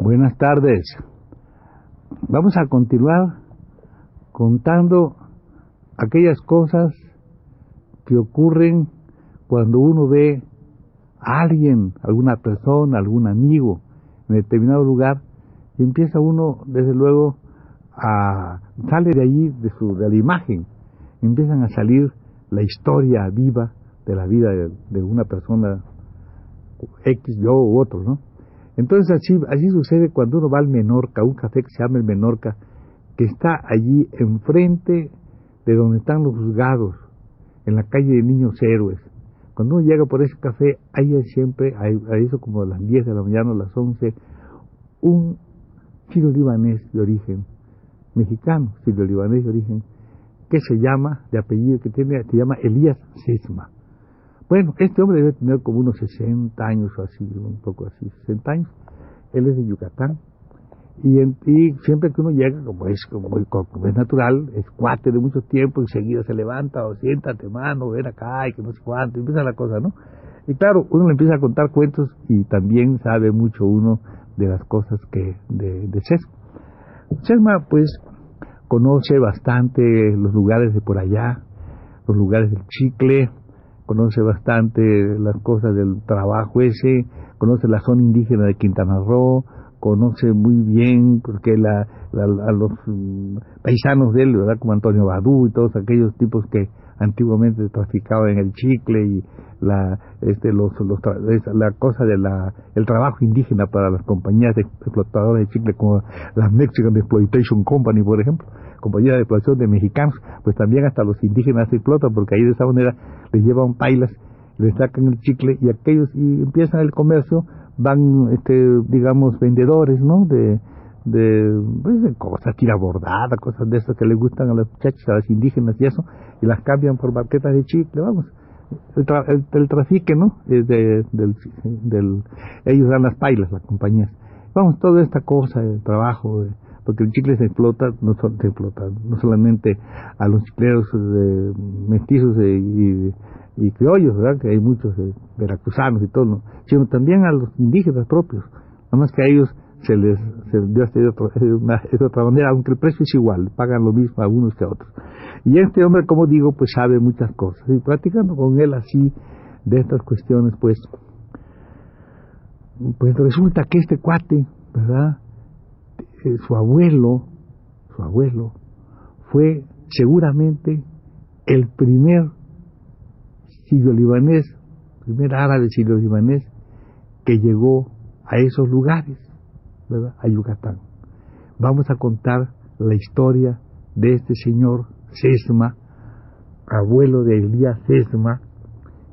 Buenas tardes. Vamos a continuar contando aquellas cosas que ocurren cuando uno ve a alguien, alguna persona, algún amigo en determinado lugar y empieza uno, desde luego, a sale de allí de su de la imagen, empiezan a salir la historia viva de la vida de, una persona X, yo u otro, ¿no? Entonces así, sucede cuando uno va al Menorca, un café que se llama el Menorca, que está allí enfrente de donde están los juzgados, en la calle de Niños Héroes. Cuando uno llega por ese café, hay siempre, a eso como a las 10 de la mañana o las 11, un sirio libanés de origen, mexicano, sirio libanés de origen, que se llama, de apellido que tiene, se llama Elías Sesma. Bueno, este hombre debe tener como unos 60 años o así, un poco así, 60 años. Él es de Yucatán. Y, y siempre que uno llega, como es, como, es natural, es cuate de mucho tiempo, enseguida se levanta o siéntate, mano, ven acá y que no sé cuánto, empieza la cosa, ¿no? Y claro, uno le empieza a contar cuentos y también sabe mucho uno de las cosas que de, de Sesma. Sesma, pues, conoce bastante los lugares de por allá, los lugares del chicle, conoce bastante las cosas del trabajo ese, conoce la zona indígena de Quintana Roo, conoce muy bien porque la, a los mm, paisanos de él, ¿verdad? como Antonio Badú y todos aquellos tipos que antiguamente traficaban el chicle y la este los, los la cosa de la el trabajo indígena para las compañías de explotadoras de chicle como la Mexican Exploitation Company por ejemplo compañía de explotación de mexicanos pues también hasta los indígenas se explotan porque ahí de esa manera les llevan pailas les sacan el chicle y aquellos y empiezan el comercio van este digamos vendedores no de de, pues, de cosas, tira bordada, cosas de esas que les gustan a las muchachas, a las indígenas y eso, y las cambian por barquetas de chicle, vamos el, el, trafique, ¿no? De, del, del, ellos dan las pailas, las compañías. Vamos, toda esta cosa, el trabajo, porque el chicle se explota, no se explota, no solamente a los chicleros mestizos y, y, criollos, ¿verdad? Que hay muchos veracruzanos y todo, sino también a los indígenas propios. Nada más que a ellos se les se dio de, otra manera, aunque el precio es igual, pagan lo mismo a unos que a otros. Y este hombre, como digo, pues sabe muchas cosas. Y platicando con él así de estas cuestiones, pues, pues resulta que este cuate, ¿verdad? Eh, su abuelo, su abuelo, fue seguramente el primer sirio-libanés, primer árabe sirio-libanés que llegó a esos lugares, ¿verdad? A Yucatán. Vamos a contar la historia de este señor Sesma, abuelo de Elías Sesma,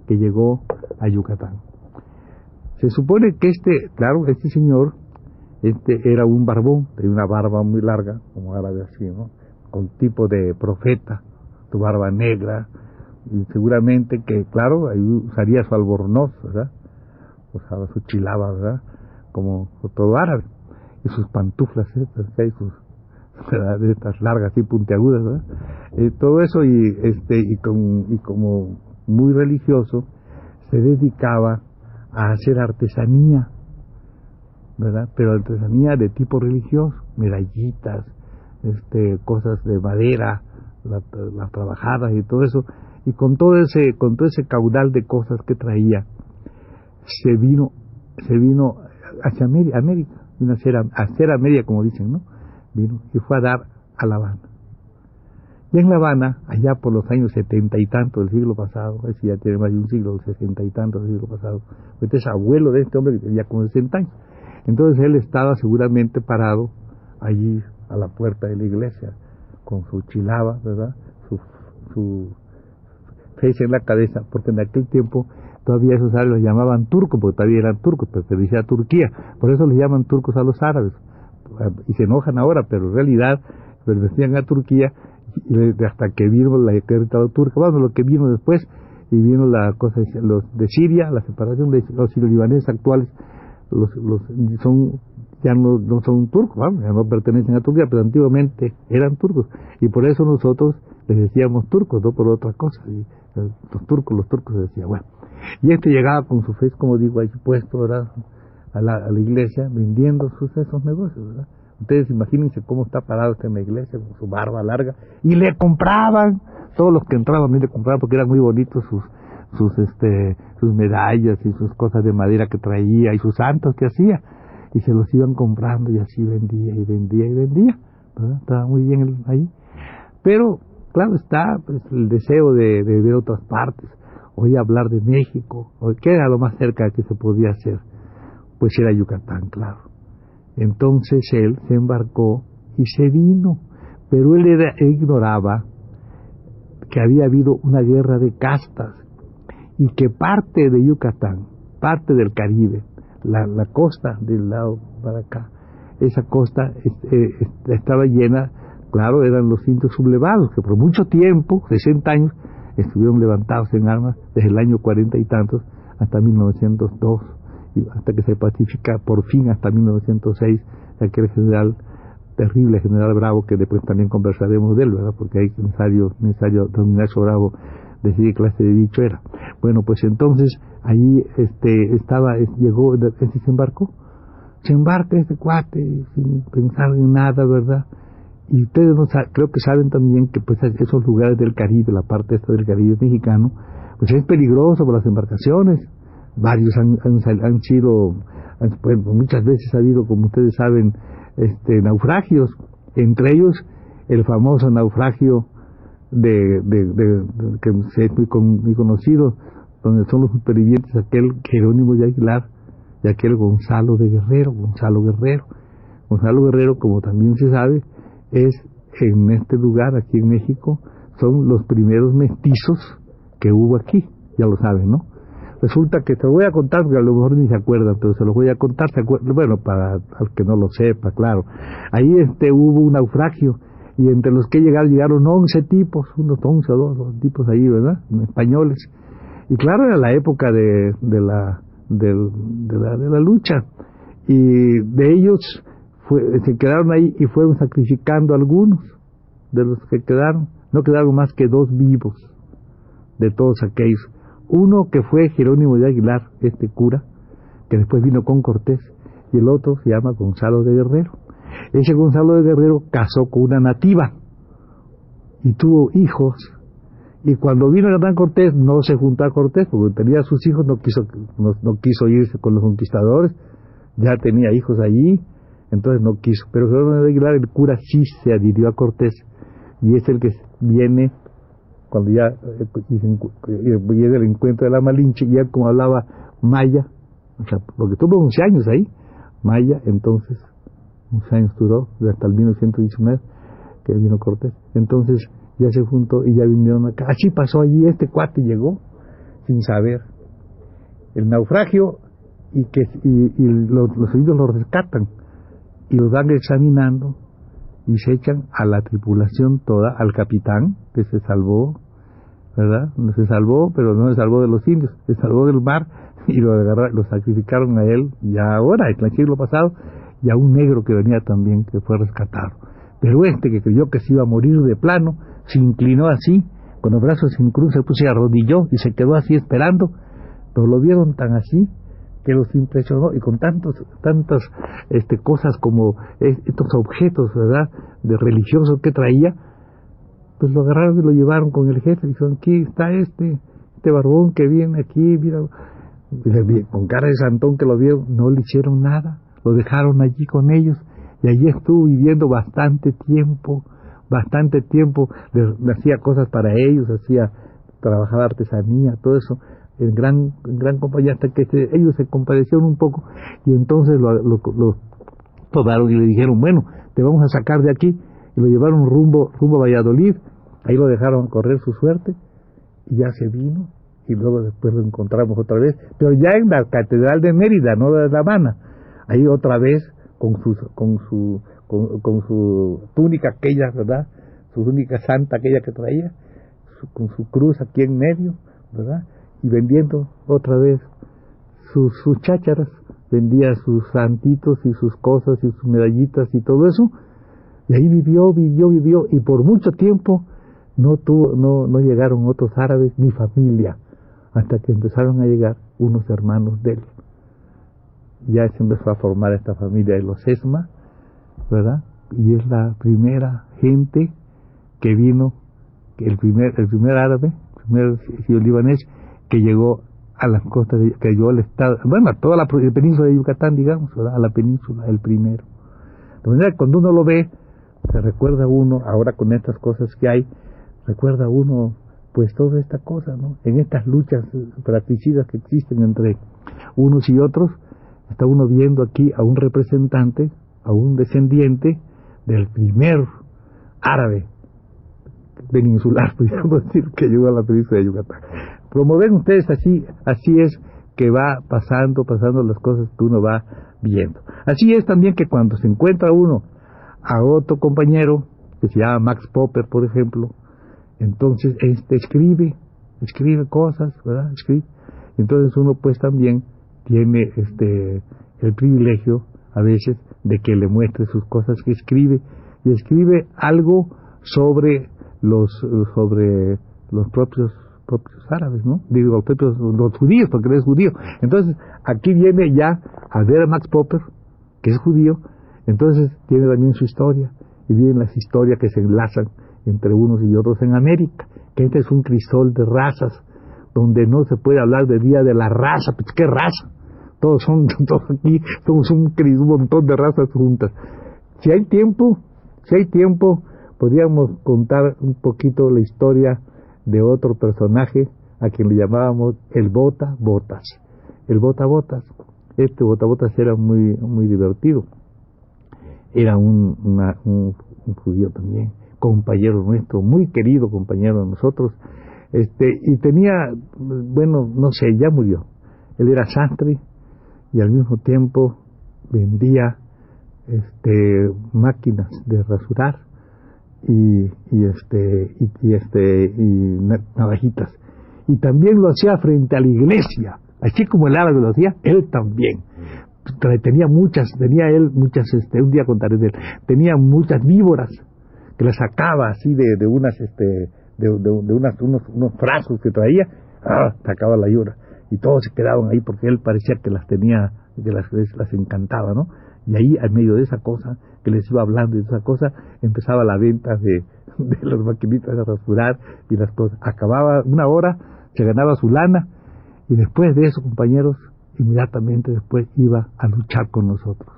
que llegó a Yucatán. Se supone que este, claro, este señor, este era un barbón, tenía una barba muy larga, como árabe así, ¿no? Con tipo de profeta, su barba negra, y seguramente que, claro, ahí usaría su albornoz, ¿verdad? Usaba su chilaba, ¿verdad? Como todo árabe. Y sus pantuflas, ¿eh? sus de estas largas y puntiagudas, ¿verdad? Todo eso y este y, y como muy religioso se dedicaba a hacer artesanía, ¿verdad? Pero artesanía de tipo religioso, medallitas, este, cosas de madera, las trabajadas y todo eso, y con todo ese, con todo ese caudal de cosas que traía, se vino, se vino hacia América, vino a hacer, a hacer América como dicen, ¿no? vino y fue a dar a La Habana. Y en La Habana, allá por los años setenta y tantos del siglo pasado, es ya tiene más de un siglo, sesenta y tantos del siglo pasado, este es abuelo de este hombre que tenía como 60 años. Entonces él estaba seguramente parado allí a la puerta de la iglesia con su chilaba, ¿verdad? Su, su fecha en la cabeza, porque en aquel tiempo todavía esos árabes los llamaban turcos, porque todavía eran turcos, pertenecía a Turquía, por eso les llaman turcos a los árabes, y se enojan ahora, pero en realidad pertenecían a Turquía hasta que vino la Estado turca, bueno, lo que vino después, y vino la cosa de, los de Siria, la separación de los sirio-libaneses actuales, los, los, son ya no, no son turcos, ya no pertenecen a Turquía, pero antiguamente eran turcos, y por eso nosotros les decíamos turcos, no por otra cosa, y eh, los turcos, los turcos decían, bueno, y este llegaba con su fe, como digo, ahí puesto, ¿verdad? A la, a la iglesia vendiendo sus esos negocios. Ustedes imagínense cómo está parado este en la iglesia con su barba larga y le compraban, todos los que entraban le compraban porque eran muy bonitos sus sus este sus medallas y sus cosas de madera que traía y sus santos que hacía y se los iban comprando y así vendía y vendía y vendía. Estaba muy bien ahí. Pero claro está pues, el deseo de, ver otras partes oí hablar de México, ¿qué era lo más cerca que se podía hacer? Pues era Yucatán, claro. Entonces él se embarcó y se vino, pero él, ignoraba que había habido una guerra de castas y que parte de Yucatán, parte del Caribe, la, costa del lado para acá, esa costa eh, estaba llena, claro, eran los indios sublevados, que por mucho tiempo, 60 años, estuvieron levantados en armas desde el año cuarenta y tantos hasta 1902, y hasta que se pacifica por fin hasta 1906 aquel general terrible general Bravo que después también conversaremos de él, ¿verdad? Porque hay necesario, necesario dominar su Bravo decir qué clase de bicho era. Bueno, pues entonces ahí este estaba llegó se embarcó. Se embarca este cuate sin pensar en nada, ¿verdad? Y ustedes no creo que saben también que pues esos lugares del Caribe, la parte esta del Caribe mexicano, pues es peligroso por las embarcaciones. Varios han, han, sido, pues, muchas veces ha habido, como ustedes saben, este, naufragios. Entre ellos, el famoso naufragio de, que es muy, muy, conocido, donde son los supervivientes aquel Jerónimo de Aguilar y aquel Gonzalo de Guerrero, Gonzalo Guerrero. Gonzalo Guerrero, como también se sabe, es en este lugar, aquí en México, son los primeros mestizos que hubo aquí, ya lo saben, ¿no? Resulta que te voy a contar, porque a lo mejor ni se acuerdan, pero se lo voy a contar, se bueno, para al que no lo sepa, claro. Ahí este hubo un naufragio, y entre los que llegaron, llegaron 11 tipos, unos 11 o 2 tipos ahí, ¿verdad? Españoles. Y claro, era la época de, de, la, de, la, de la lucha. Y de ellos se quedaron ahí y fueron sacrificando algunos de los que quedaron. No quedaron más que dos vivos de todos aquellos. Uno que fue Jerónimo de Aguilar, este cura, que después vino con Cortés, y el otro se llama Gonzalo de Guerrero. Ese Gonzalo de Guerrero casó con una nativa y tuvo hijos. Y cuando vino Hernán Cortés, no se juntó a Cortés, porque tenía sus hijos, no quiso, no quiso irse con los conquistadores, ya tenía hijos allí, entonces no quiso. Pero Jerónimo de Aguilar, el cura, sí se adhirió a Cortés y es el que viene cuando ya llega el encuentro de la Malinche, y como hablaba maya, o sea, porque tuvo 11 años ahí, maya, entonces 11 años duró, hasta el 1919 que vino Cortés. Entonces ya se juntó y ya vinieron acá. Así pasó allí, este cuate llegó sin saber. El naufragio y que y, los, los indios lo rescatan y los van examinando y se echan a la tripulación toda, al capitán que se salvó, ¿verdad? No se salvó, pero no se salvó de los indios, se salvó del mar y lo, agarraron, lo sacrificaron a él ya ahora, el siglo pasado, y a un negro que venía también, que fue rescatado. Pero este que creyó que se iba a morir de plano, se inclinó así, con los brazos sin cruz, se y arrodilló y se quedó así esperando, pero lo vieron tan así que los impresionó y con tantos, tantas este, cosas como estos objetos, ¿verdad?, de religiosos que traía, pues lo agarraron y lo llevaron con el jefe y dijeron, aquí está este, este barbón que viene aquí, mira, con cara de santón que lo vieron, no le hicieron nada, lo dejaron allí con ellos y allí estuvo viviendo bastante tiempo, bastante tiempo, le hacía cosas para ellos, hacía, trabajaba artesanía, todo eso, en gran, en gran compañía hasta que ellos se compadecieron un poco y entonces lo, tomaron y le dijeron, bueno, te vamos a sacar de aquí, y lo llevaron rumbo, rumbo a Valladolid, ahí lo dejaron correr su suerte, y ya se vino, y luego después lo encontramos otra vez, pero ya en la Catedral de Mérida, no de La Habana, ahí otra vez con su, con su, con, su túnica aquella, ¿verdad? Su túnica santa aquella que traía, con su cruz aquí en medio, ¿verdad? Y vendiendo otra vez sus, sus chácharas, vendía sus santitos y sus cosas y sus medallitas y todo eso, y ahí vivió, vivió, vivió, y por mucho tiempo no tuvo, no, no llegaron otros árabes ni familia, hasta que empezaron a llegar unos hermanos de él. Ya se empezó a formar esta familia de los Esma, ¿verdad? Y es la primera gente que vino, el primer, el primer árabe, el primer libanés que llegó a las costas, de, que llegó al estado, bueno, a toda la península de Yucatán, digamos, a la península, el primero. De manera que cuando uno lo ve, se recuerda uno, ahora con estas cosas que hay, recuerda uno pues toda esta cosa, ¿no? En estas luchas fratricidas que existen entre unos y otros, está uno viendo aquí a un representante, a un descendiente del primer árabe peninsular, podríamos decir, que llegó a la península de Yucatán. Como ven ustedes, así, así es que va pasando, pasando las cosas que uno va viendo. Así es también que cuando se encuentra uno a otro compañero, que se llama Max Popper, por ejemplo, entonces este escribe, escribe cosas, ¿verdad? Escribe. Entonces uno pues también tiene este el privilegio a veces de que le muestre sus cosas que escribe. Y escribe algo sobre los sobre los propios propios árabes, ¿no? Digo, los propios los judíos, porque él es judío. Entonces, aquí viene ya a ver a Max Popper, que es judío, entonces tiene también su historia, y vienen las historias que se enlazan entre unos y otros en América, que este es un crisol de razas, donde no se puede hablar de día de la raza, pues qué raza, todos son, todos aquí somos un, un montón de razas juntas. Si hay tiempo, si hay tiempo, podríamos contar un poquito la historia de otro personaje a quien le llamábamos el Bota Botas. El Bota Botas, este Bota Botas era muy, muy divertido. Era un, un judío también compañero nuestro, muy querido compañero de nosotros, este, y tenía, bueno, no sé, ya murió. Él era sastre y al mismo tiempo vendía este, máquinas de rasurar y, y este y, este y navajitas. Y también lo hacía frente a la iglesia así como el árabe lo hacía él también. Tenía muchas tenía él muchas este un día contaré de él tenía muchas víboras que las sacaba así de, de unas este de, de, unas unos unos frascos que traía ah, sacaba la llora y todos se quedaban ahí porque él parecía que las tenía que las, las encantaba no y ahí en medio de esa cosa que les iba hablando y de esa cosa empezaba la venta de, de las maquinitas de rasurar y las cosas. Acababa una hora se ganaba su lana y después de eso compañeros inmediatamente después iba a luchar con nosotros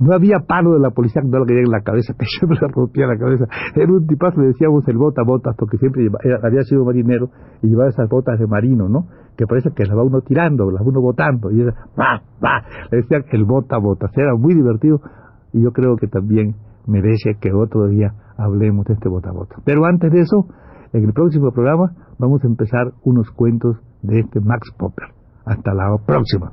no había palo de la policía que no le caía en la cabeza, que siempre le rompía la cabeza. Era un tipazo, le decíamos el bota botas, porque siempre había sido marinero y llevaba esas botas de marino, ¿no? Que parece que las va uno tirando, las va uno botando. Y era, va, va. Le decían el bota botas. Era muy divertido y yo creo que también merece que otro día hablemos de este bota botas. Pero antes de eso, en el próximo programa vamos a empezar unos cuentos de este Max Popper. Hasta la próxima.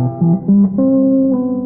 Thank you.